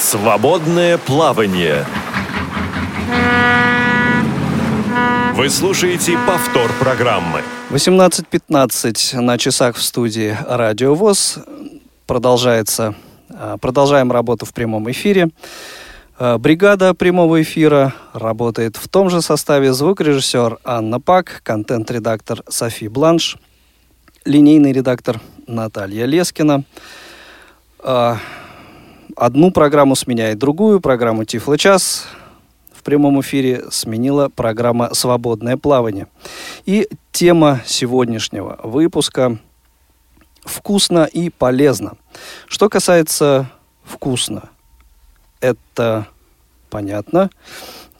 Свободное плавание. Вы слушаете повтор программы. 18.15 на часах в студии Радио ВОЗ. Продолжается, а, продолжаем работу в прямом эфире. А, бригада прямого эфира работает в том же составе звукорежиссер Анна Пак, контент-редактор Софи Бланш, линейный редактор Наталья Лескина. Одну программу сменяет другую, программу «Тифло-час», в прямом эфире сменила программа «Свободное плавание». И тема сегодняшнего выпуска «Вкусно и полезно». Что касается «вкусно», это понятно.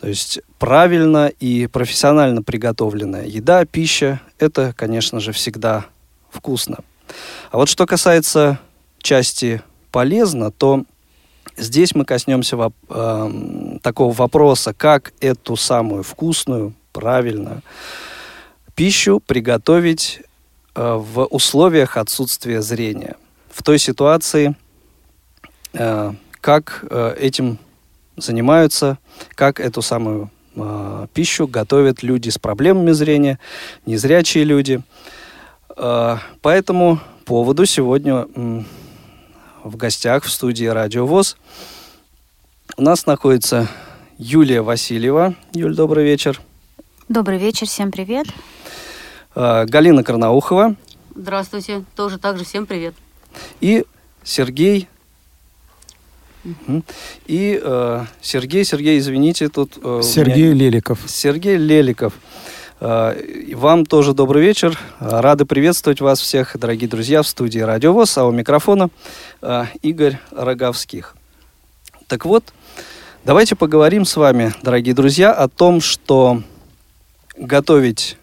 То есть правильно и профессионально приготовленная еда, пища – это, конечно же, всегда вкусно. А вот что касается части «полезно», то Здесь мы коснемся воп- э, такого вопроса, как эту самую вкусную, правильную пищу приготовить э, в условиях отсутствия зрения. В той ситуации, э, как э, этим занимаются, как эту самую э, пищу готовят люди с проблемами зрения, незрячие люди. Э, по этому поводу сегодня в гостях в студии Радио ВОЗ. У нас находится Юлия Васильева. Юль, добрый вечер. Добрый вечер, всем привет. А, Галина Карнаухова. Здравствуйте, тоже так же всем привет. И Сергей и э, Сергей, Сергей, извините, тут... Э, Сергей меня... Леликов. Сергей Леликов. А, вам тоже добрый вечер. Рады приветствовать вас всех, дорогие друзья, в студии Радио ВОЗ, а у микрофона а, Игорь Роговских. Так вот, давайте поговорим с вами, дорогие друзья, о том, что готовить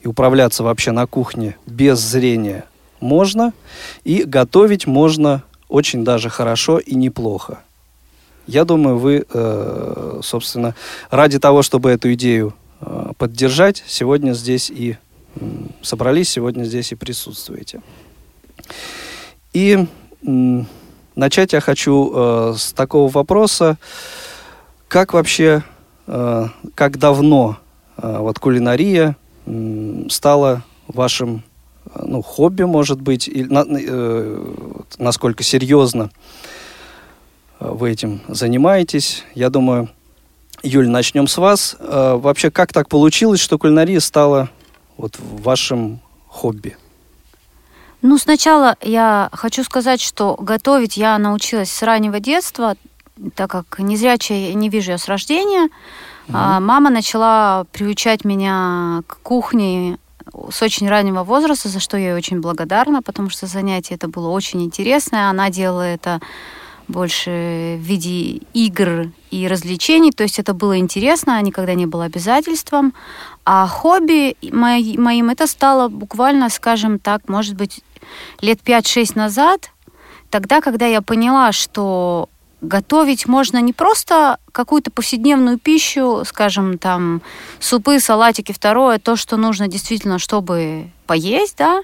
и управляться вообще на кухне без зрения можно, и готовить можно очень даже хорошо и неплохо. Я думаю, вы, э, собственно, ради того, чтобы эту идею Э, поддержать, сегодня здесь и собрались, сегодня здесь и присутствуете. И начать я хочу э, с такого вопроса, как вообще, э, как давно э, вот кулинария э, стала вашим ну, хобби, может быть, и на, э, насколько серьезно вы этим занимаетесь. Я думаю, Юль, начнем с вас. Э, вообще, как так получилось, что кулинария стала вот вашим хобби? Ну, сначала я хочу сказать, что готовить я научилась с раннего детства, так как незрячая не вижу я с рождения. А мама начала приучать меня к кухне с очень раннего возраста, за что я ей очень благодарна, потому что занятие это было очень интересное. Она делала это больше в виде игр и развлечений. То есть это было интересно, а никогда не было обязательством. А хобби моим это стало буквально, скажем так, может быть, лет 5-6 назад, тогда, когда я поняла, что готовить можно не просто какую-то повседневную пищу, скажем, там, супы, салатики, второе, то, что нужно действительно, чтобы поесть, да,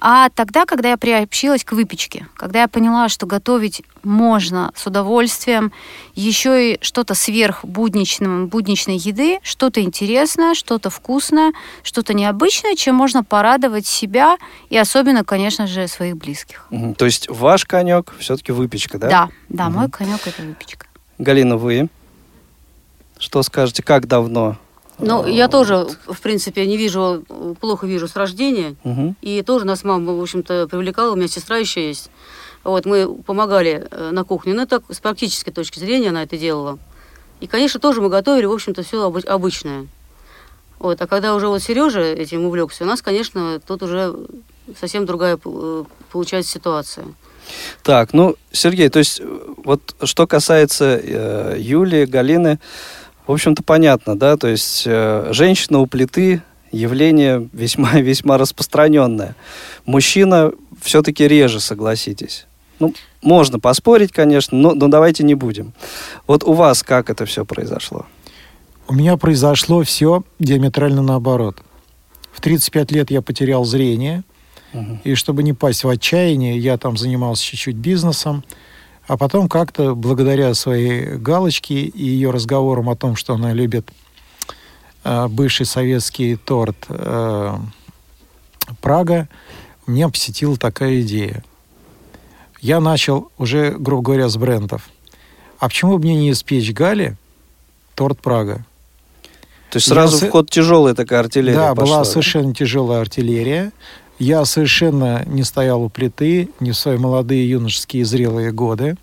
а тогда, когда я приобщилась к выпечке, когда я поняла, что готовить можно с удовольствием, еще и что-то сверх будничным, будничной еды, что-то интересное, что-то вкусное, что-то необычное, чем можно порадовать себя и особенно, конечно же, своих близких. Угу. То есть ваш конек все-таки выпечка, да? Да, да, угу. мой конек это выпечка. Галина, вы что скажете, как давно ну, я тоже, в принципе, не вижу, плохо вижу с рождения. Угу. И тоже нас мама, в общем-то, привлекала. У меня сестра еще есть. Вот, мы помогали э, на кухне. Ну, так, с практической точки зрения она это делала. И, конечно, тоже мы готовили, в общем-то, все обычное. Вот, а когда уже вот Сережа этим увлекся, у нас, конечно, тут уже совсем другая э, получается ситуация. Так, ну, Сергей, то есть вот что касается э, Юлии, Галины, в общем-то, понятно, да, то есть э, женщина у плиты явление весьма-весьма распространенное. Мужчина все-таки реже, согласитесь. Ну, можно поспорить, конечно, но, но давайте не будем. Вот у вас как это все произошло? У меня произошло все диаметрально наоборот. В 35 лет я потерял зрение, угу. и чтобы не пасть в отчаяние, я там занимался чуть-чуть бизнесом, А потом как-то, благодаря своей галочке и ее разговорам о том, что она любит э, бывший советский торт э, Прага, меня посетила такая идея. Я начал уже, грубо говоря, с брендов. А почему бы мне не испечь Гали торт Прага? То есть сразу я... в ход тяжелая такая артиллерия Да, пошла, была совершенно тяжелая артиллерия. Я совершенно не стоял у плиты не в свои молодые юношеские зрелые годы.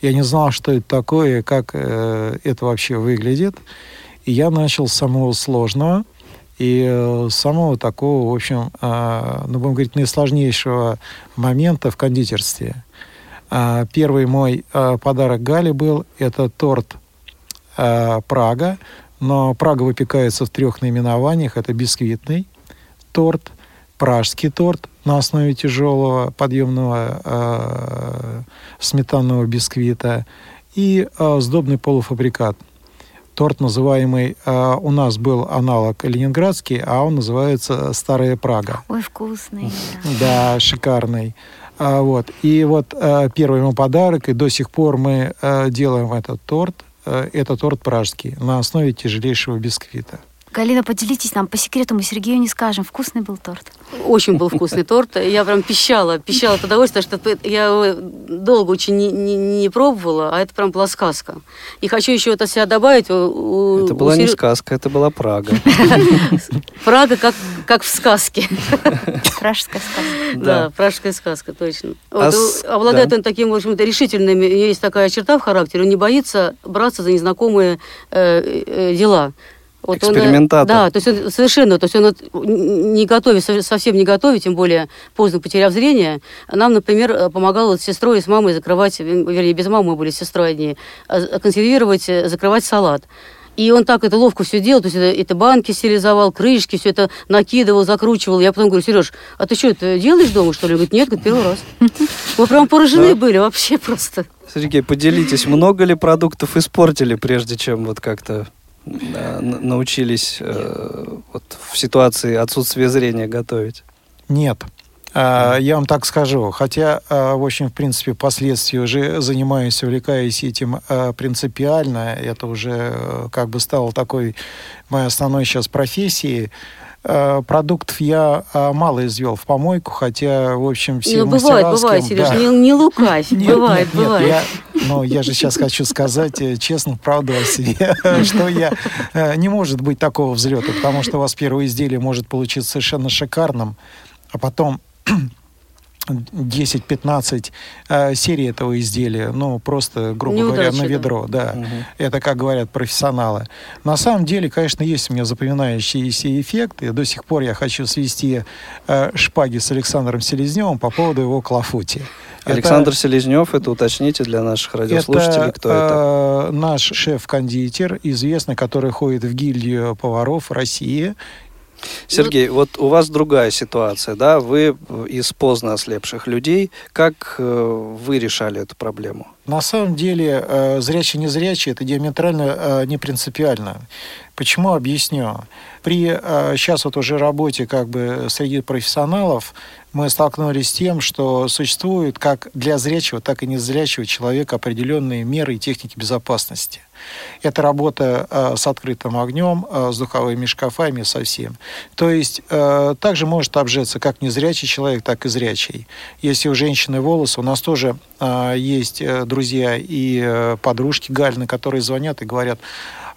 Я не знал, что это такое, как э, это вообще выглядит. И я начал с самого сложного и э, самого такого, в общем, э, ну, будем говорить, наисложнейшего момента в кондитерстве. Э, первый мой э, подарок Гали был, это торт э, Прага, но Прага выпекается в трех наименованиях. Это бисквитный торт, пражский торт на основе тяжелого подъемного э, сметанного бисквита и э, сдобный полуфабрикат. Торт, называемый, э, у нас был аналог ленинградский, а он называется «Старая Прага». Ой, вкусный. Да, шикарный. А, вот. И вот э, первый ему подарок, и до сих пор мы э, делаем этот торт. Э, это торт пражский на основе тяжелейшего бисквита. Галина, поделитесь нам, по секрету мы Сергею не скажем, вкусный был торт? Очень был вкусный торт. Я прям пищала, пищала от удовольствия, что я его долго очень не, не, не пробовала, а это прям была сказка. И хочу еще это себя добавить. У, это была у не сказка, это была Прага. Прага как, как в сказке. Пражская сказка. Да, пражская сказка, точно. А обладает он таким, в общем-то, решительным, есть такая черта в характере, он не боится браться за незнакомые э, э, дела. Вот Экспериментатор. Он, да, то есть он совершенно, то есть он не готовит, совсем не готовит, тем более поздно потеряв зрение. Нам, например, э, помогал вот с сестрой и с мамой закрывать, вернее, без мамы мы были с сестрой одни, а, консервировать, э, закрывать салат. И он так это ловко все делал, то есть это, это банки стерилизовал, крышки, все это накидывал, закручивал. Я потом говорю, Сереж, а ты что, это делаешь дома, что ли? Он говорит, нет, говорит, первый раз. Мы прям поражены были вообще просто. Сергей, поделитесь, много ли продуктов испортили, прежде чем вот как-то научились э, вот, в ситуации отсутствия зрения готовить? Нет. А, я вам так скажу. Хотя, а, в общем, в принципе, впоследствии уже занимаюсь, увлекаюсь этим а, принципиально. Это уже э, как бы стало такой моей основной сейчас профессией. Э, продуктов я э, мало извел в помойку, хотя, в общем, все Ну, бывает, бывает, Сереж, да. не, не лукавь, нет, бывает, нет, бывает. Нет, я, ну, я же сейчас хочу сказать э, честно правду о себе, что я не может быть такого взлета, потому что у вас первое изделие может получиться совершенно шикарным, а потом 10-15 э, серий этого изделия, ну, просто, грубо Неудачи, говоря, на ведро, да. да. Угу. Это, как говорят профессионалы. На самом деле, конечно, есть у меня запоминающиеся эффекты. До сих пор я хочу свести э, шпаги с Александром Селезневым по поводу его клафути. Александр это, Селезнев, это уточните для наших радиослушателей, это, кто это? Э, наш шеф-кондитер, известный, который ходит в гильдию поваров России Сергей, ну, вот у вас другая ситуация, да? Вы из поздно ослепших людей. Как э, вы решали эту проблему? На самом деле, э, зрячий-незрячий – это диаметрально э, не принципиально. Почему? Объясню. При сейчас вот уже работе как бы среди профессионалов мы столкнулись с тем, что существуют как для зрячего, так и незрячего человека определенные меры и техники безопасности. Это работа э, с открытым огнем, э, с духовыми шкафами, совсем. То есть э, также может обжеться как незрячий человек, так и зрячий. Если у женщины волосы, у нас тоже э, есть э, друзья и э, подружки Гальны, которые звонят и говорят,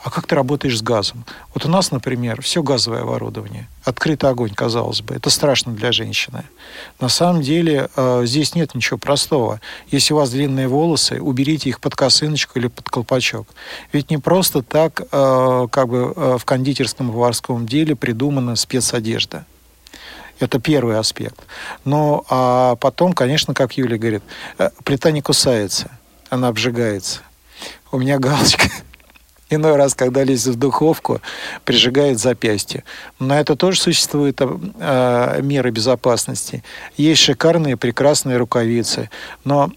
а как ты работаешь с газом? Вот у нас, например, все газовое оборудование. Открытый огонь, казалось бы. Это страшно для женщины. На самом деле э, здесь нет ничего простого. Если у вас длинные волосы, уберите их под косыночку или под колпачок. Ведь не просто так э, как бы в кондитерском поварском деле придумана спецодежда. Это первый аспект. Но а потом, конечно, как Юля говорит, плита не кусается, она обжигается. У меня галочка Иной раз, когда лезет в духовку, прижигает запястье. На это тоже существуют э, меры безопасности. Есть шикарные, прекрасные рукавицы. Но,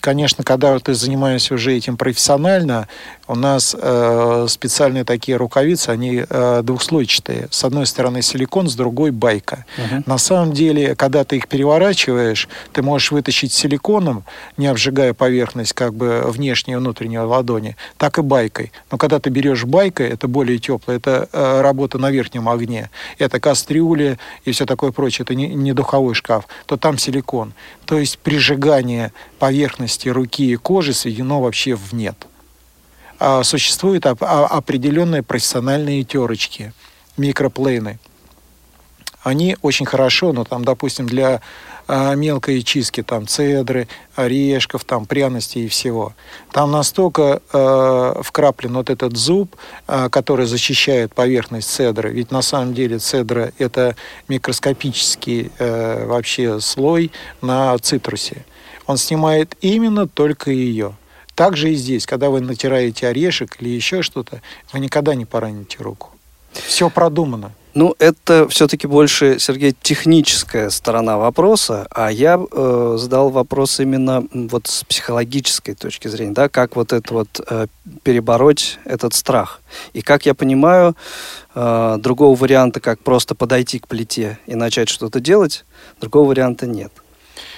конечно, когда ты занимаешься уже этим профессионально, У нас э, специальные такие рукавицы, они э, двухслойчатые. С одной стороны силикон, с другой байка. Угу. На самом деле, когда ты их переворачиваешь, ты можешь вытащить силиконом, не обжигая поверхность как бы внешней и внутренней ладони, так и байкой. Но когда ты берешь байкой, это более теплое, это э, работа на верхнем огне, это кастрюли и все такое прочее, это не, не духовой шкаф, то там силикон. То есть прижигание поверхности руки и кожи сведено вообще в нет. А существуют а, определенные профессиональные терочки, микроплейны. Они очень хорошо, но там, допустим, для а, мелкой чистки, там, цедры, орешков, там, пряностей и всего. Там настолько э, вкраплен вот этот зуб, э, который защищает поверхность цедры. Ведь на самом деле цедра – это микроскопический э, вообще слой на цитрусе. Он снимает именно только ее. Также и здесь, когда вы натираете орешек или еще что-то, вы никогда не пораните руку. Все продумано. Ну, это все-таки больше, Сергей, техническая сторона вопроса, а я э, задал вопрос именно вот с психологической точки зрения, да, как вот это вот э, перебороть этот страх. И как я понимаю, э, другого варианта, как просто подойти к плите и начать что-то делать, другого варианта нет.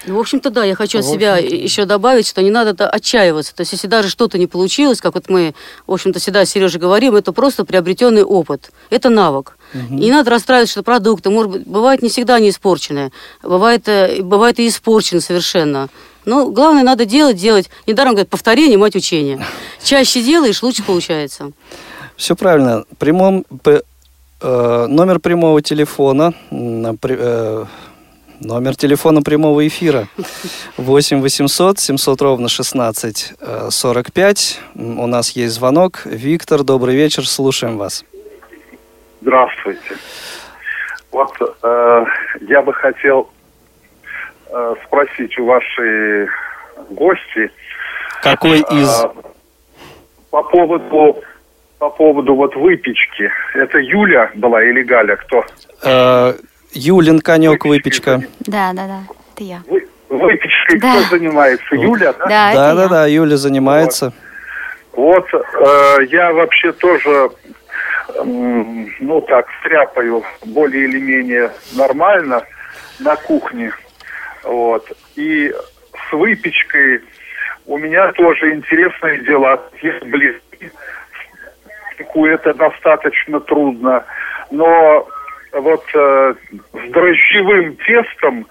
Ну, в общем-то, да, я хочу от себя еще добавить, что не надо отчаиваться. То есть, если даже что-то не получилось, как вот мы, в общем-то, всегда с Сережей говорим, это просто приобретенный опыт. Это навык. Угу. И не надо расстраиваться, что продукты, может быть, бывают не всегда не испорченные, бывает, э, бывает и испорчены совершенно. Но главное, надо делать, делать. Недаром говорят, повторение, мать учения. Чаще делаешь, лучше получается. Все правильно. Прямом, э, номер прямого телефона, Номер телефона прямого эфира 8 800 700 ровно 16 45. У нас есть звонок. Виктор, добрый вечер, слушаем вас. Здравствуйте. Вот э, я бы хотел э, спросить у вашей гости. Какой э, из? По поводу по поводу вот выпечки. Это Юля была или Галя? Кто? Э, Юлин конек выпечка. Да, да, да. Это я. Вы, выпечкой да. кто занимается? Юля, да? Да, да, да, да, Юля занимается. Вот, вот э, я вообще тоже ну так, стряпаю более или менее нормально на кухне. Вот. И с выпечкой у меня тоже интересные дела. Есть близкие, это достаточно трудно. Но вот э, с дрожжевым тестом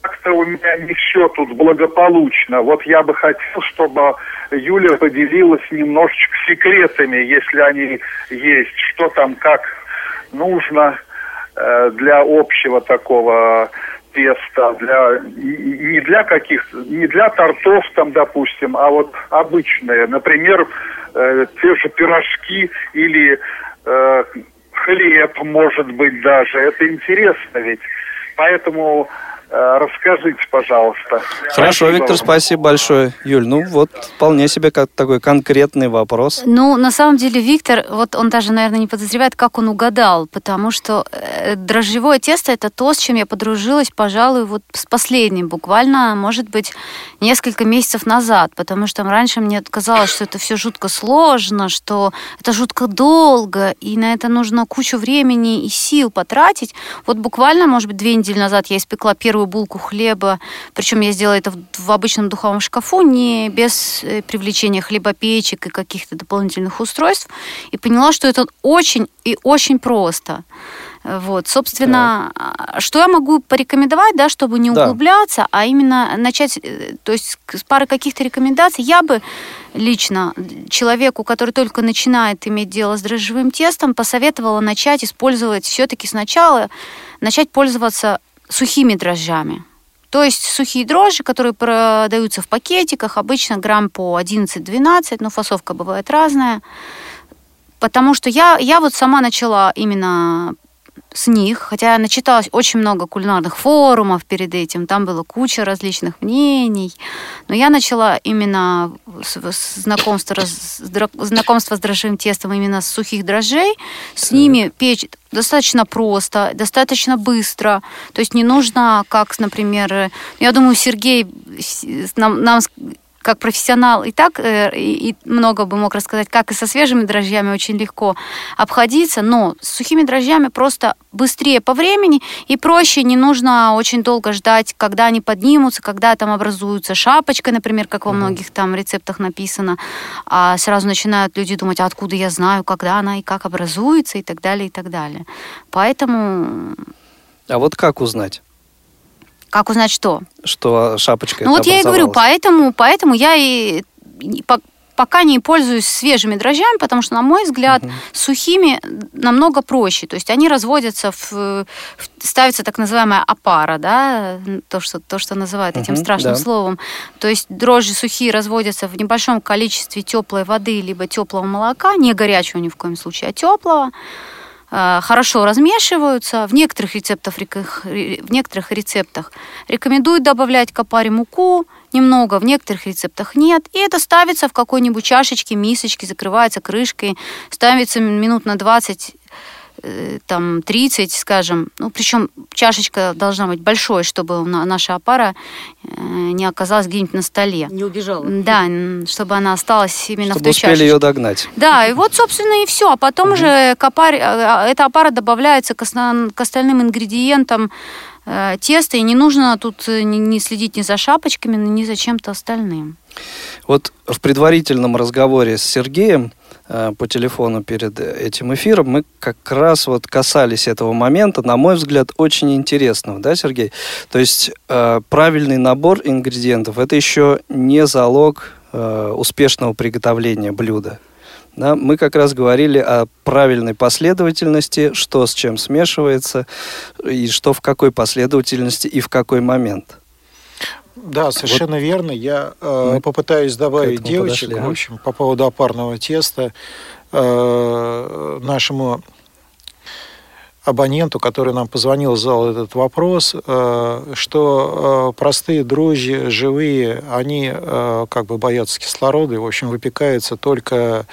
как-то у меня не все тут благополучно. Вот я бы хотел, чтобы Юля поделилась немножечко секретами, если они есть, что там как нужно э, для общего такого теста, для не для каких не для тортов там, допустим, а вот обычные, например, э, те же пирожки или э, хлеб, может быть, даже. Это интересно ведь. Поэтому расскажите, пожалуйста. Хорошо, спасибо Виктор, спасибо большое. Юль, ну вот вполне себе как такой конкретный вопрос. Ну, на самом деле, Виктор, вот он даже, наверное, не подозревает, как он угадал, потому что э, дрожжевое тесто это то, с чем я подружилась, пожалуй, вот с последним, буквально, может быть, несколько месяцев назад, потому что раньше мне казалось, что это все жутко сложно, что это жутко долго, и на это нужно кучу времени и сил потратить. Вот буквально, может быть, две недели назад я испекла первый первую булку хлеба, причем я сделала это в, в обычном духовом шкафу, не без э, привлечения хлебопечек и каких-то дополнительных устройств, и поняла, что это очень и очень просто. Вот, собственно, так. что я могу порекомендовать, да, чтобы не углубляться, да. а именно начать, э, то есть с пары каких-то рекомендаций, я бы лично человеку, который только начинает иметь дело с дрожжевым тестом, посоветовала начать использовать все-таки сначала, начать пользоваться сухими дрожжами. То есть сухие дрожжи, которые продаются в пакетиках, обычно грамм по 11-12, но фасовка бывает разная. Потому что я, я вот сама начала именно с них, хотя я начиталась очень много кулинарных форумов перед этим, там было куча различных мнений, но я начала именно знакомство, знакомство с дрожжевым тестом именно с сухих дрожжей, с ними печь достаточно просто, достаточно быстро, то есть не нужно, как, например, я думаю, Сергей нам, нам как профессионал и так э, и, и много бы мог рассказать, как и со свежими дрожжами очень легко обходиться, но с сухими дрожжами просто быстрее по времени и проще, не нужно очень долго ждать, когда они поднимутся, когда там образуются шапочка, например, как во многих там рецептах написано, а сразу начинают люди думать, а откуда я знаю, когда она и как образуется и так далее, и так далее. Поэтому... А вот как узнать? Как узнать что? Что шапочка Ну вот я и говорю, поэтому, поэтому я и пока не пользуюсь свежими дрожжами, потому что, на мой взгляд, угу. сухими намного проще. То есть они разводятся в, в ставится так называемая опара, да, то что то что называют этим угу, страшным да. словом. То есть дрожжи сухие разводятся в небольшом количестве теплой воды либо теплого молока, не горячего ни в коем случае, а теплого. Э, хорошо размешиваются. В некоторых рецептах, в некоторых рецептах рекомендуют добавлять к опаре муку немного, в некоторых рецептах нет. И это ставится в какой-нибудь чашечке, мисочке, закрывается крышкой, ставится минут на 20 Э, там 30, скажем, ну, причем чашечка должна быть большой, чтобы наша опара э, не оказалась где-нибудь на столе. Не убежала. Да, чтобы она осталась именно чтобы в той успели чашечке. ее догнать. Да, и вот, собственно, и все. А потом угу. уже к опаре, а, эта опара добавляется к, основ, к остальным ингредиентам э, теста, и не нужно тут не, не следить ни за шапочками, ни за чем-то остальным. Вот в предварительном разговоре с Сергеем Э, по телефону перед этим эфиром, мы как раз вот касались этого момента, на мой взгляд, очень интересного, да, Сергей? То есть э, правильный набор ингредиентов – это еще не залог э, успешного приготовления блюда. Да, мы как раз говорили о правильной последовательности, что с чем смешивается, и что в какой последовательности и в какой момент. Да, совершенно вот верно. Я э, попытаюсь добавить девочек, подошли, в общем, по поводу опарного теста э, нашему абоненту, который нам позвонил, задал этот вопрос, э, что э, простые дрожжи, живые, они э, как бы боятся кислорода и, в общем, выпекаются только а,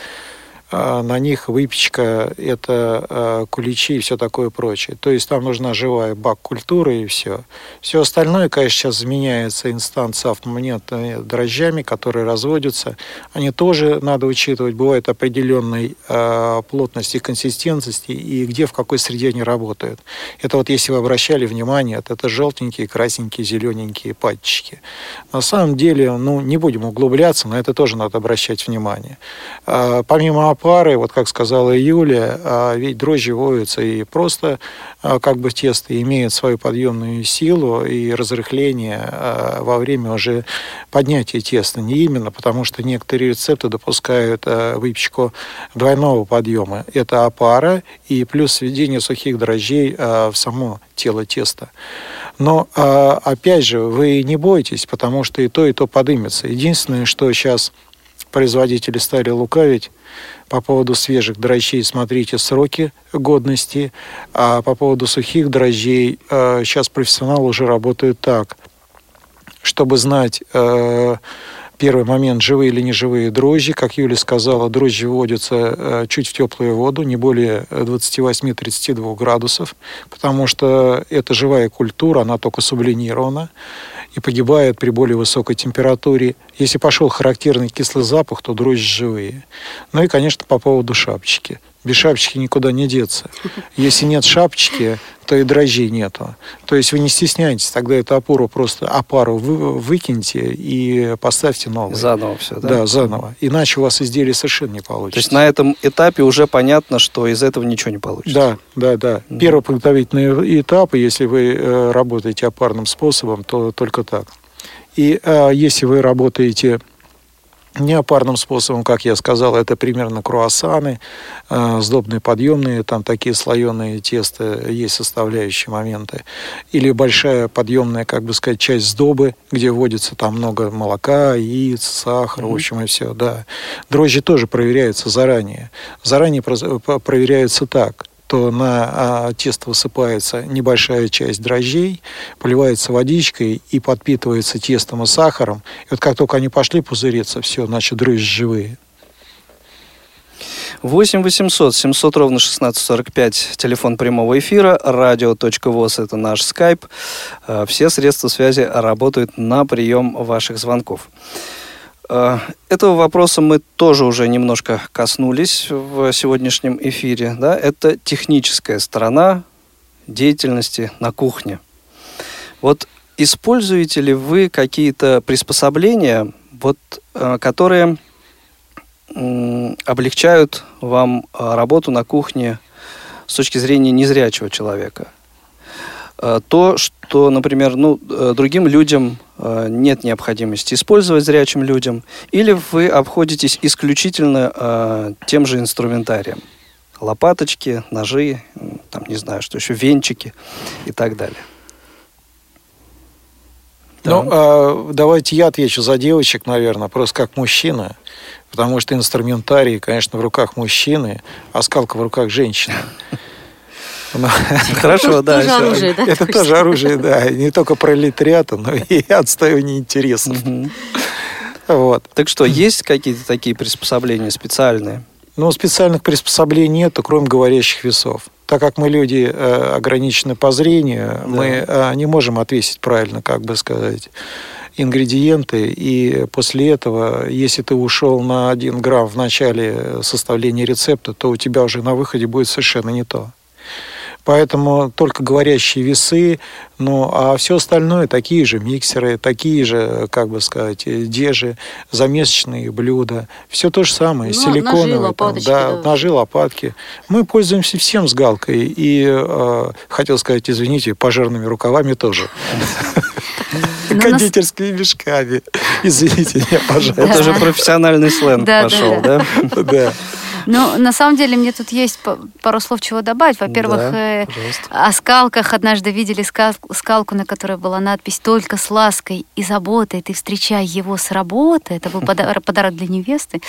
на них выпечка, это а, куличи и все такое прочее. То есть там нужна живая бак культуры и все. Все остальное, конечно, сейчас заменяется инстанцией автомонетными дрожжами, которые разводятся. Они тоже надо учитывать. Бывает определенной э, плотности и консистентности и где, в какой среде они работают. Это вот если вы обращали внимание, это, желтенькие, красненькие, зелененькие пальчики. На самом деле, ну, не будем углубляться, но это тоже надо обращать внимание. Помимо пары, вот как сказала Юля, а ведь дрожжи воются и просто а, как бы тесто имеет свою подъемную силу и разрыхление а, во время уже поднятия теста. Не именно, потому что некоторые рецепты допускают выпечку двойного подъема. Это опара и плюс введение сухих дрожжей в само тело теста. Но, опять же, вы не бойтесь, потому что и то, и то подымется. Единственное, что сейчас производители стали лукавить, по поводу свежих дрожжей смотрите сроки годности, а по поводу сухих дрожжей сейчас э, профессионалы уже работают так, чтобы знать э, первый момент, живые или неживые дрожжи. Как Юля сказала, дрожжи вводятся э, чуть в теплую воду, не более 28-32 градусов, потому что это живая культура, она только сублинирована и погибает при более высокой температуре. Если пошел характерный кислый запах, то дрожжи живые. Ну и, конечно, по поводу шапочки. Без шапочки никуда не деться. Если нет шапочки, то и дрожжей нету. То есть вы не стесняйтесь, тогда эту опору просто опару вы, выкиньте и поставьте новую. Заново все, да? Да, заново. Иначе у вас изделие совершенно не получится. То есть на этом этапе уже понятно, что из этого ничего не получится. Да, да, да. Mm-hmm. Первый подготовительный этап, если вы э, работаете опарным способом, то только так. И э, если вы работаете неопарным способом, как я сказал, это примерно круассаны, э, сдобные подъемные, там такие слоеные теста, есть составляющие моменты. Или большая подъемная, как бы сказать, часть сдобы, где вводится там много молока, яиц, сахара, mm-hmm. в общем, и все, да. Дрожжи тоже проверяются заранее. Заранее проверяются так – то на а, тесто высыпается небольшая часть дрожжей, поливается водичкой и подпитывается тестом и сахаром. И вот как только они пошли пузыриться, все, значит, дрожжи живые. 8 800 700 ровно 1645, телефон прямого эфира, радио.воз, это наш скайп. Э, все средства связи работают на прием ваших звонков. Э, этого вопроса мы тоже уже немножко коснулись в сегодняшнем эфире. Да? Это техническая сторона деятельности на кухне. Вот используете ли вы какие-то приспособления, вот, э, которые облегчают вам э, работу на кухне с точки зрения незрячего человека? То, что, например, ну, другим людям Э, нет необходимости использовать зрячим людям, или вы обходитесь исключительно э, тем же инструментарием. Лопаточки, ножи, там, не знаю, что еще, венчики и так далее. Ну, э, давайте я отвечу за девочек, наверное, просто как мужчина, потому что инструментарий, конечно, в руках мужчины, а скалка в руках женщины. Хорошо, да. Тоже оружие, да? Это тоже оружие, да. Не только пролетариата, но и отстаивание интересов. Вот. Так что, есть какие-то такие приспособления специальные? Ну, специальных приспособлений нет, кроме говорящих весов. Так как мы люди э, ограничены по зрению, да. мы э, не можем отвесить правильно, как бы сказать, ингредиенты. И после этого, если ты ушел на один грамм в начале составления рецепта, то у тебя уже на выходе будет совершенно не то. Поэтому только говорящие весы, ну, а все остальное такие же миксеры, такие же, как бы сказать, дежи, замесочные блюда. Все то же самое, ну, силиконовые. Ножи, там, да, да, ножи, лопатки. Мы пользуемся всем с галкой. И, э, хотел сказать, извините, пожарными рукавами тоже. Ну, Кондитерскими мешками. Извините меня, пожалуйста. Это же профессиональный сленг пошел, да? Да. Ну, на самом деле, мне тут есть пару слов, чего добавить. Во-первых, да, э, о скалках однажды видели скалку, на которой была надпись «Только с лаской и заботой ты встречай его с работы». Это был подарок для невесты.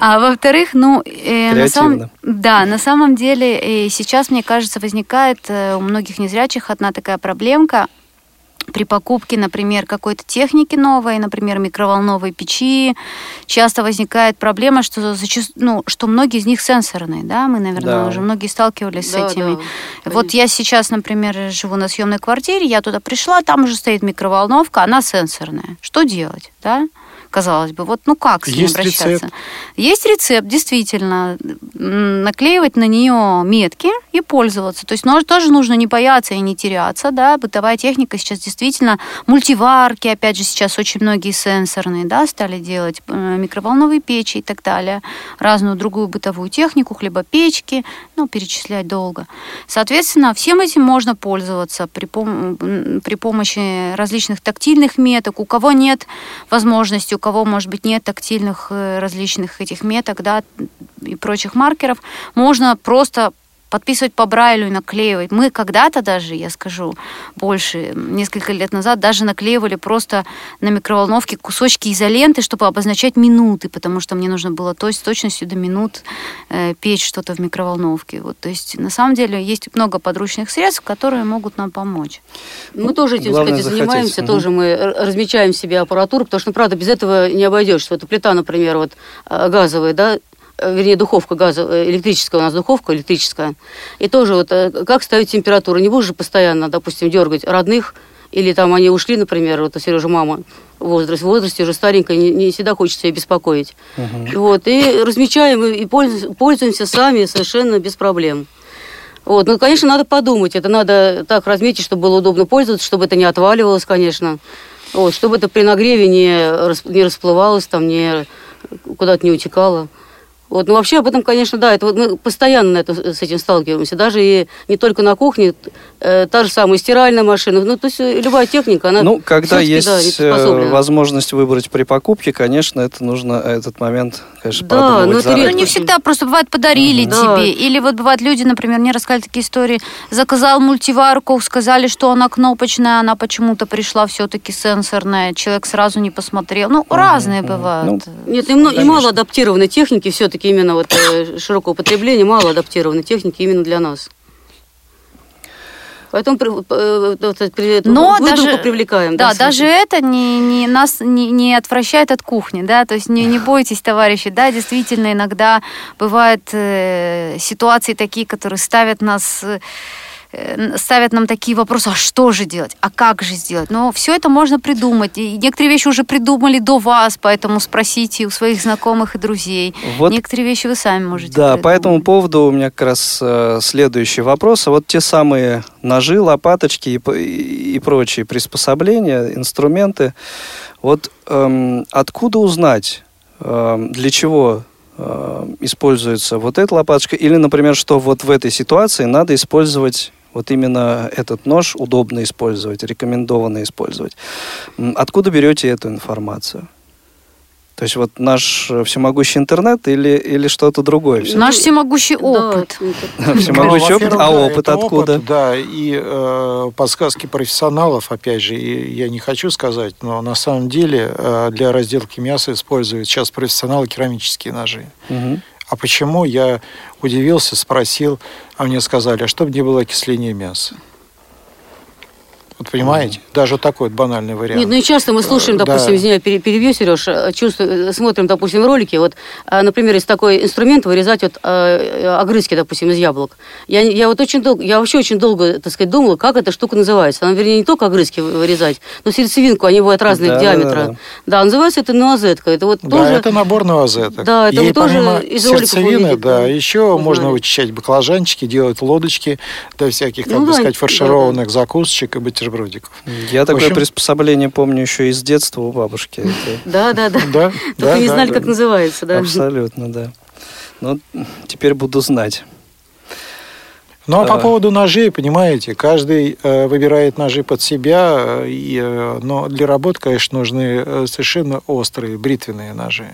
А во-вторых, ну... Э, да, на самом деле э, сейчас, мне кажется, возникает у многих незрячих одна такая проблемка – при покупке, например, какой-то техники новой, например, микроволновой печи, часто возникает проблема, что, зачаст... ну, что многие из них сенсорные, да, мы, наверное, да. уже многие сталкивались да, с этими. Да, вот я сейчас, например, живу на съемной квартире, я туда пришла, там уже стоит микроволновка, она сенсорная. Что делать, да? Казалось бы. Вот ну как с ней Есть обращаться? Рецепт. Есть рецепт, действительно. Наклеивать на нее метки и пользоваться. То есть ну, тоже нужно не бояться и не теряться. Да? Бытовая техника сейчас действительно, мультиварки, опять же, сейчас очень многие сенсорные да, стали делать, э, микроволновые печи и так далее, разную другую бытовую технику, хлебопечки, ну, перечислять долго. Соответственно, всем этим можно пользоваться при, пом- при помощи различных тактильных меток. У кого нет возможности, у кого, может быть, нет тактильных э, различных этих меток, да, и прочих маркеров, можно просто подписывать по Брайлю и наклеивать. Мы когда-то даже, я скажу, больше, несколько лет назад, даже наклеивали просто на микроволновке кусочки изоленты, чтобы обозначать минуты, потому что мне нужно было то с точностью до минут э, печь что-то в микроволновке. Вот, то есть, на самом деле, есть много подручных средств, которые могут нам помочь. Мы тоже этим, кстати, занимаемся, угу. тоже мы размечаем себе аппаратуру, потому что, ну, правда, без этого не обойдешься. Вот плита, например, вот э, газовая, да, Э, вернее, духовка газовая, э, электрическая у нас духовка электрическая. И тоже вот э, как ставить температуру. Не будешь же постоянно, допустим, дергать родных, или там они ушли, например, вот Сережа мама в возрасте, в возрасте уже старенькая, не, не всегда хочется ее беспокоить. Uh-huh. Вот, и размечаем, и пользуемся сами совершенно без проблем. Вот, ну, конечно, надо подумать, это надо так разметить, чтобы было удобно пользоваться, чтобы это не отваливалось, конечно. Вот, чтобы это при нагреве не, не расплывалось, там, не, куда-то не утекало. Вот, ну вообще об этом, конечно, да, это вот мы постоянно это, с этим сталкиваемся, даже и не только на кухне, э, та же самая стиральная машина, ну то есть э, любая техника, она Ну, когда есть да, возможность выбрать при покупке, конечно, это нужно этот момент, конечно, да, продумывать но это ну, не всегда, просто бывает подарили угу. тебе, да. или вот бывают люди, например, мне рассказали такие истории, заказал мультиварку, сказали, что она кнопочная, она почему-то пришла все-таки сенсорная, человек сразу не посмотрел, ну, угу. разные угу. бывают. Ну, Нет, и, и мало адаптированной техники все-таки все-таки именно вот э, широкого потребления, мало адаптированной техники именно для нас. Поэтому э, Но даже, привлекаем. Да, да даже это не, не, нас не, не отвращает от кухни, да, то есть не, не бойтесь, товарищи, да, действительно, иногда бывают э, ситуации такие, которые ставят нас э, ставят нам такие вопросы, а что же делать, а как же сделать? Но все это можно придумать. И некоторые вещи уже придумали до вас, поэтому спросите у своих знакомых и друзей. Вот, некоторые вещи вы сами можете Да, придумать. по этому поводу у меня как раз э, следующий вопрос. Вот те самые ножи, лопаточки и, и, и прочие приспособления, инструменты, вот эм, откуда узнать, эм, для чего э, используется вот эта лопаточка, или, например, что вот в этой ситуации надо использовать вот именно этот нож удобно использовать, рекомендовано использовать. Откуда берете эту информацию? То есть вот наш э, всемогущий интернет или, или что-то другое? Наш всемогущий опыт. Всемогущий опыт, а опыт откуда? Да, и э, подсказки профессионалов, опять же, я не хочу сказать, но на самом деле э, для разделки мяса используют сейчас профессионалы керамические ножи. А почему? Я удивился, спросил, а мне сказали, а чтобы не было окисления мяса. Понимаете? Даже такой вот банальный вариант. Нет, ну и часто мы слушаем, допустим, да. извиняюсь, перебью, Сереж, э, чувствую, э, смотрим, допустим, ролики, вот, э, например, из такой инструмент вырезать вот огрызки, допустим, из яблок. Я, я вот очень долго, я вообще очень долго, так сказать, думала, как эта штука называется. Она, вернее, не только огрызки вырезать, но сердцевинку, они бывают разных да, диаметра. Да, да. да, называется это нуазетка. Это вот да, тоже... это набор нуазеток. Да, это Ей, вот тоже из сердцевины, да, еще узнали. можно вычищать баклажанчики, делать лодочки для всяких, ну, так да, сказать, фаршированных да, да. закусочек и бутербродиков. Я такое общем... приспособление помню еще из детства у бабушки. Да, да, да. Да. Только не знали, как называется, да. Абсолютно, да. Ну, теперь буду знать. Ну, а по поводу ножей, понимаете, каждый э, выбирает ножи под себя, и, э, но для работы, конечно, нужны э, совершенно острые бритвенные ножи.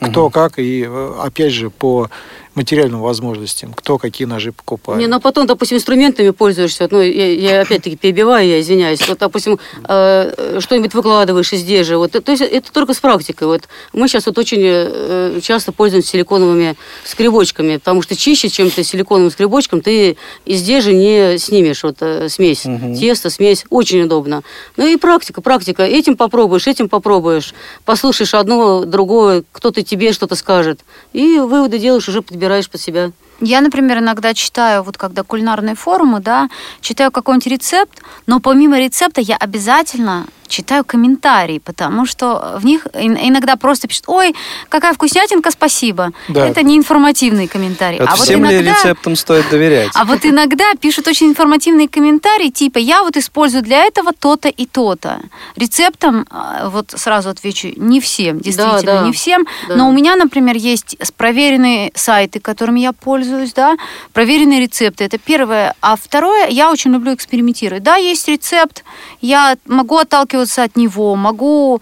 Кто угу. как, и опять же по материальным возможностям, кто какие ножи покупает. Не, ну потом, допустим, инструментами пользуешься, ну, я, я опять-таки перебиваю, я извиняюсь, вот, допустим, э, что-нибудь выкладываешь из дежи, вот, то есть это только с практикой, вот, мы сейчас вот очень э, часто пользуемся силиконовыми скребочками, потому что чище, чем ты силиконовым скребочком, ты из дежи не снимешь. Вот э, смесь, угу. тесто, смесь, очень удобно. Ну и практика, практика, этим попробуешь, этим попробуешь, послушаешь одно, другое, кто-то тебе что-то скажет, и выводы делаешь уже под подбираешь под себя. Я, например, иногда читаю, вот когда кулинарные форумы, да, читаю какой-нибудь рецепт, но помимо рецепта я обязательно читаю комментарии, потому что в них иногда просто пишут, ой, какая вкуснятинка, спасибо. Да. Это не информативный комментарий. Вот а всем вот иногда, ли рецептам стоит доверять? А вот иногда пишут очень информативные комментарии, типа, я вот использую для этого то-то и то-то. Рецептом, а, вот сразу отвечу, не всем, действительно, да, да. не всем. Да. Но у меня, например, есть проверенные сайты, которыми я пользуюсь, да, проверенные рецепты. Это первое. А второе, я очень люблю экспериментировать. Да, есть рецепт, я могу отталкиваться от него, могу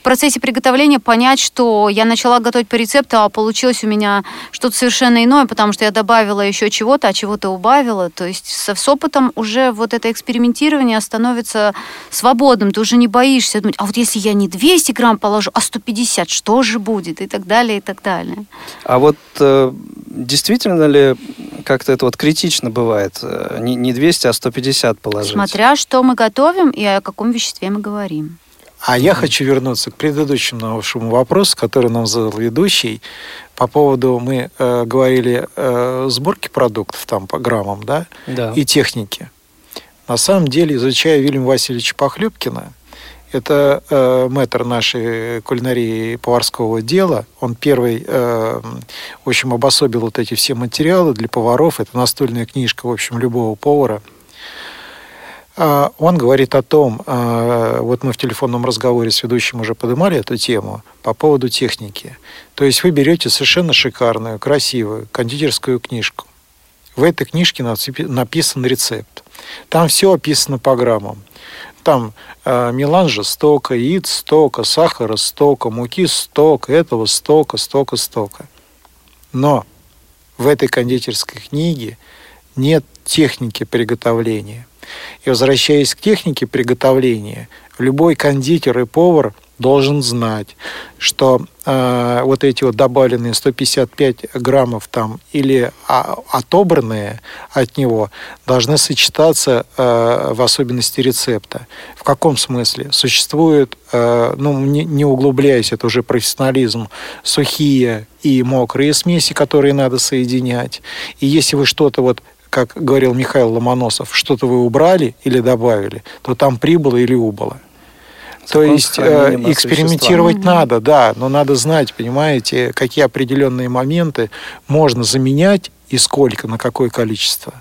в процессе приготовления понять, что я начала готовить по рецепту, а получилось у меня что-то совершенно иное, потому что я добавила еще чего-то, а чего-то убавила. То есть с, с опытом уже вот это экспериментирование становится свободным. Ты уже не боишься думать, а вот если я не 200 грамм положу, а 150, что же будет? И так далее, и так далее. А вот э, действительно ли как-то это вот критично бывает? Э, не, не 200, а 150 положить? Смотря что мы готовим и о каком веществе мы говорим. А я хочу вернуться к предыдущему нашему вопросу, который нам задал ведущий. По поводу, мы э, говорили э, сборки продуктов там по граммам, да, да, и техники. На самом деле, изучая Вильяма Васильевича Похлебкина, это э, мэтр нашей кулинарии поварского дела. Он первый, э, в общем, обособил вот эти все материалы для поваров. Это настольная книжка, в общем, любого повара – он говорит о том, а, вот мы в телефонном разговоре с ведущим уже поднимали эту тему по поводу техники. То есть вы берете совершенно шикарную, красивую кондитерскую книжку. В этой книжке написан рецепт. Там все описано по граммам. Там э, меланжа столько, яиц столько, сахара столько, муки столько, этого столько, столько, столько. Но в этой кондитерской книге нет техники приготовления. И возвращаясь к технике приготовления, любой кондитер и повар должен знать, что э, вот эти вот добавленные 155 граммов там или а, отобранные от него должны сочетаться э, в особенности рецепта. В каком смысле? Существуют, э, ну не, не углубляясь, это уже профессионализм, сухие и мокрые смеси, которые надо соединять. И если вы что-то вот как говорил Михаил Ломоносов, что-то вы убрали или добавили, то там прибыло или убыло. То есть э, экспериментировать надо, да, но надо знать, понимаете, какие определенные моменты можно заменять и сколько, на какое количество.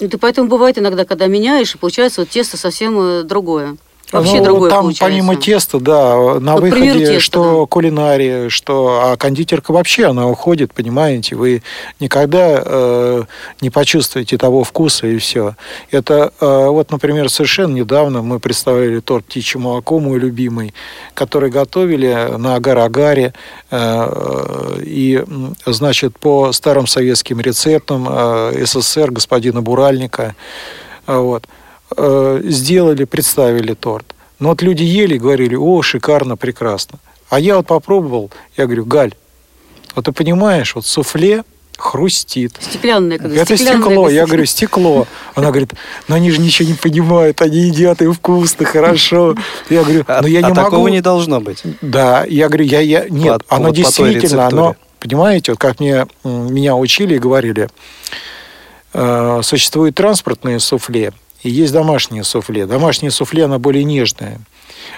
Ну, ты поэтому бывает иногда, когда меняешь, и получается вот тесто совсем э, другое. Вообще ну, другое там получается. помимо теста, да, на вот, выходе, теста, что да. кулинария, что а кондитерка вообще она уходит, понимаете, вы никогда э, не почувствуете того вкуса и все. Это э, вот, например, совершенно недавно мы представили торт птичье молоко, мой любимый, который готовили на агар-агаре э, и, значит, по старым советским рецептам э, СССР господина Буральника, вот э, сделали, представили торт. Но вот люди ели и говорили, о, шикарно, прекрасно. А я вот попробовал, я говорю, Галь, вот ты понимаешь, вот суфле хрустит. Стеклянное. Как Это стеклянное, стекло. Я говорю, стекло. Она говорит, но они же ничего не понимают, они едят и вкусно, хорошо. Я говорю, но я а, не а могу. такого не должно быть. Да, я говорю, я, я нет, по, оно вот действительно, оно, понимаете, вот как мне меня учили и говорили, э, существует транспортное суфле, и есть домашнее суфле. Домашнее суфле, оно более нежное.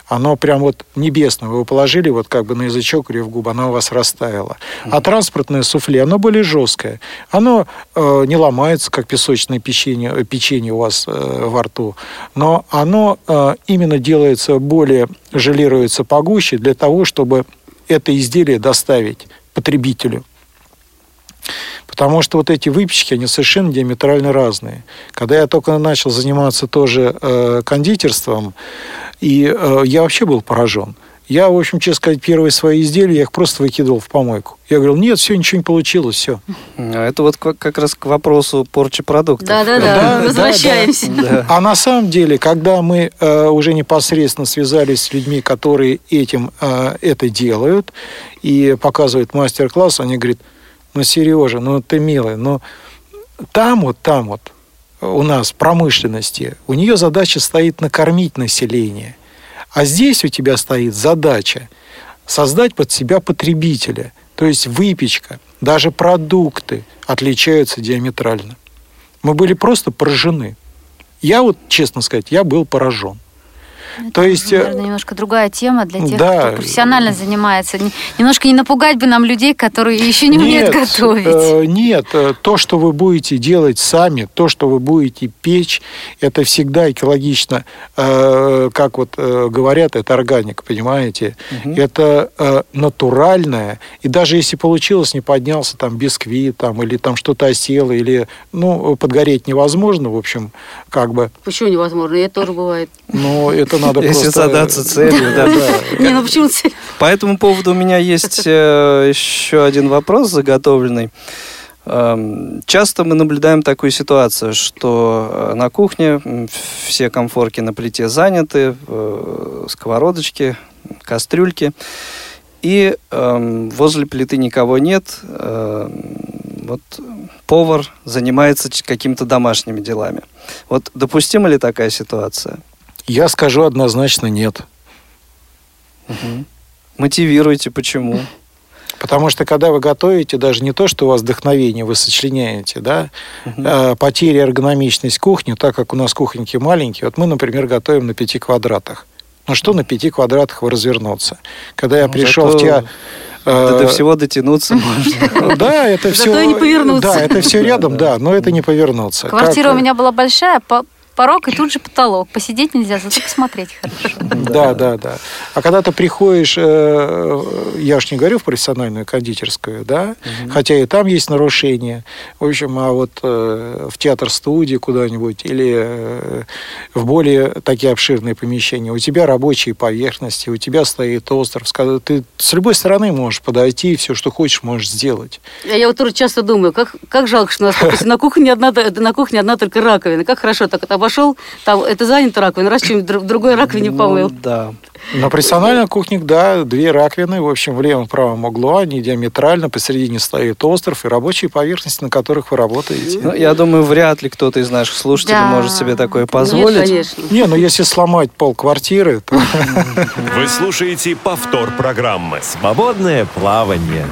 Оно прям вот небесное. Вы его положили вот как бы на язычок или в губы, оно у вас растаяло. А транспортное суфле, оно более жесткое. Оно э, не ломается, как песочное печенье, э, печенье у вас э, во рту. Но оно э, именно делается более, желируется погуще для того, чтобы это изделие доставить потребителю. Потому что вот эти выпечки, они совершенно диаметрально разные. Когда я только начал заниматься тоже э, кондитерством, и э, я вообще был поражен. Я, в общем, честно сказать, первые свои изделия, я их просто выкидывал в помойку. Я говорил, нет, все, ничего не получилось, все. А это вот как раз к вопросу порчи продуктов. Да-да-да, возвращаемся. Да, да. А на самом деле, когда мы э, уже непосредственно связались с людьми, которые этим э, это делают, и показывают мастер-класс, они говорят, ну, Сережа, ну ты милый, но там вот, там вот у нас промышленности, у нее задача стоит накормить население. А здесь у тебя стоит задача создать под себя потребителя. То есть выпечка, даже продукты отличаются диаметрально. Мы были просто поражены. Я вот, честно сказать, я был поражен. Это, То есть, э, наверное, немножко другая тема для тех, да, кто профессионально занимается. Немножко не напугать бы нам людей, которые еще не нет, умеют готовить. Э, нет, э, то, что вы будете делать сами, то, что вы будете печь, это всегда экологично. Э, как вот э, говорят, это органик, понимаете? Угу. Это э, натуральное. И даже если получилось, не поднялся там бисквит там, или там что-то осело, или ну, подгореть невозможно, в общем, как бы. Почему невозможно? Это тоже бывает. Ну, это надо Если просто... задаться целью, да. Не, ну почему цель? По этому поводу у меня есть э, еще один вопрос заготовленный. Эм, часто мы наблюдаем такую ситуацию, что э, на кухне все комфорки на плите заняты, э, сковородочки, кастрюльки, и эм, возле плиты никого нет. Вот повар занимается какими-то домашними делами. Вот допустима ли такая ситуация? Я скажу однозначно нет. Угу. Мотивируйте, почему? Потому что когда вы готовите, даже не то, что у вас вдохновение, вы сочленяете, да, угу. э, потери эргономичность кухни, так как у нас кухоньки маленькие, вот мы, например, готовим на пяти квадратах. Ну что на пяти квадратах вы развернуться? Когда я ну, пришел зато... в театр... Да до всего дотянуться можно. Да, это все... Зато не повернуться. Да, это все рядом, да, но это не повернуться. Квартира у меня была большая, порог и тут же потолок. Посидеть нельзя, зато посмотреть хорошо. Да, да, да. А когда ты приходишь, э, я уж не говорю в профессиональную кондитерскую, да, хотя и там есть нарушения. В общем, а вот э, в театр-студии куда-нибудь или э, в более такие обширные помещения, у тебя рабочие поверхности, у тебя стоит остров, ты с любой стороны можешь подойти и все, что хочешь, можешь сделать. Я вот тоже часто думаю, как, как жалко, что у нас на кухне одна, на кухне одна только раковина. Как хорошо так это обошел, там это занято раковина, раз чем в другой раковине ну, помыл. Да. На профессиональных кухнях, да, две раковины, в общем, в левом и правом углу, они диаметрально, посередине стоит остров и рабочие поверхности, на которых вы работаете. Ну, я думаю, вряд ли кто-то из наших слушателей да. может себе такое позволить. Нет, конечно. Не, ну если сломать пол квартиры, то... Вы слушаете повтор программы «Свободное плавание».